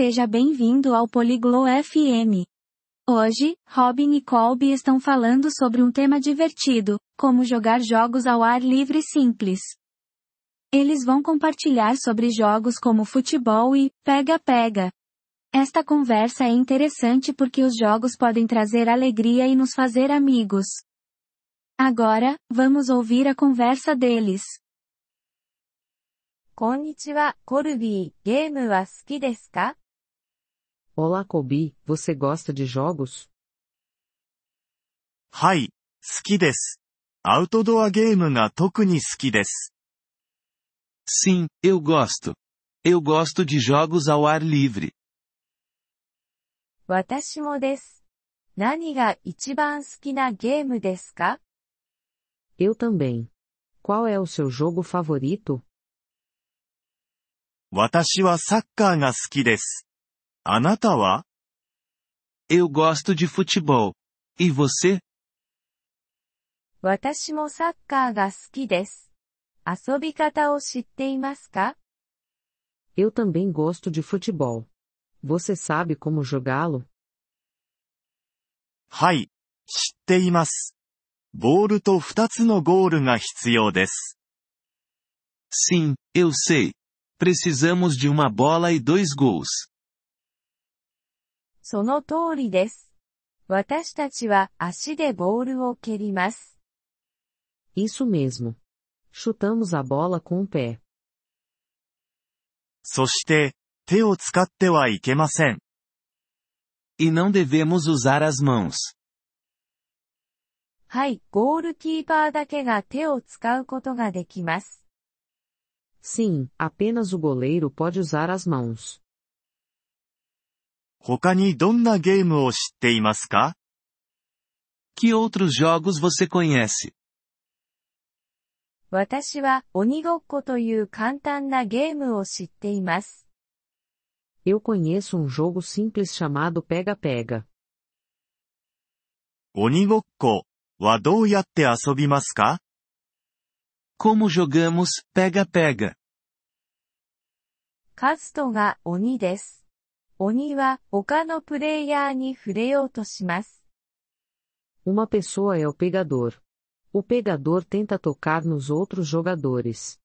Seja bem-vindo ao Poliglo FM. Hoje, Robin e Colby estão falando sobre um tema divertido, como jogar jogos ao ar livre simples. Eles vão compartilhar sobre jogos como futebol e pega-pega. Esta conversa é interessante porque os jogos podem trazer alegria e nos fazer amigos. Agora, vamos ouvir a conversa deles. こんにちは、コルビー。ゲームは好きですか Olá, Kobi, você gosta de jogos? Hai, skides. Outdoor game ga tokuni Sim, eu gosto. Eu gosto de jogos ao ar livre. Watashi mo desu. Nani ga ichiban suki na game desu ka? Eu também. Qual é o seu jogo favorito? Watashi wa sakka ga suki desu. Anatawa? Eu gosto de futebol. E você? 私もサッカーが好きです。遊び方を知っていますか Eu também gosto de futebol. Você sabe como jogá-lo? はい、知っています。ボールと二つのゴールが必要です。Sim, eu sei. Precisamos de uma bola e dois gols. その通りです。私たちは足でボールを蹴ります。Isso mesmo. Chutamos a bola com o pé. そして、手を使ってはいけません。E não devemos usar as mãos. はい、ゴールキーパーだけが手を使うことができます。Sim, apenas o goleiro pode usar as mãos. 他にどんなゲームを知っていますか Que outros jogos você conhece? 私は鬼ごっこという簡単なゲームを知っています。Eu conheço um jogo simples chamado Pega-Pega. 鬼ごっこはどうやって遊びますか Como jogamos Pega-Pega? カズトが鬼です。鬼は他のプレイヤーに触れようとします。Uma pessoa é o pegador. O pegador tenta tocar nos outros jogadores.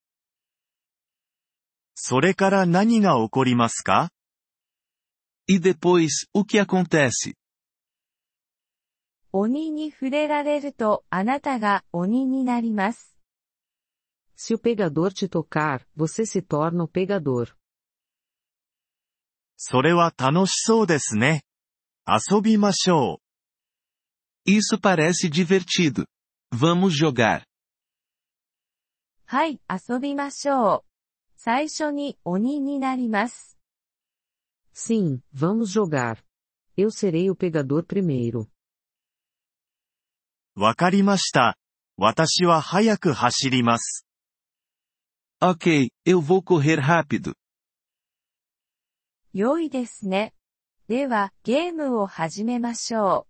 それから何が起こりますか E depois, o que acontece? 鬼に触れられるとあなたが鬼になります。Se o pegador te tocar, você se torna o pegador. それは楽しそうですね。遊びましょう。Isso parece divertido. Vamos jogar. はい、遊びましょう。最初に鬼になります。Sim, vamos jogar. Eu serei o pegador primeiro. わかりました。私は早く走ります。Ok, eu vou correr rápido. 良いですね。では、ゲームを始めましょ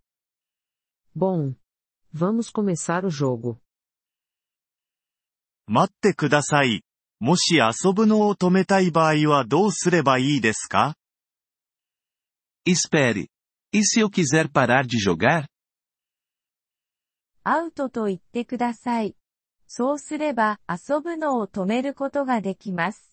う。Bom. Vamos começar o jogo. 待ってください。もし遊ぶのを止めたい場合はどうすればいいですか Espere. E se eu quiser parar de jogar? アウトと言ってください。そうすれば遊ぶのを止めることができます。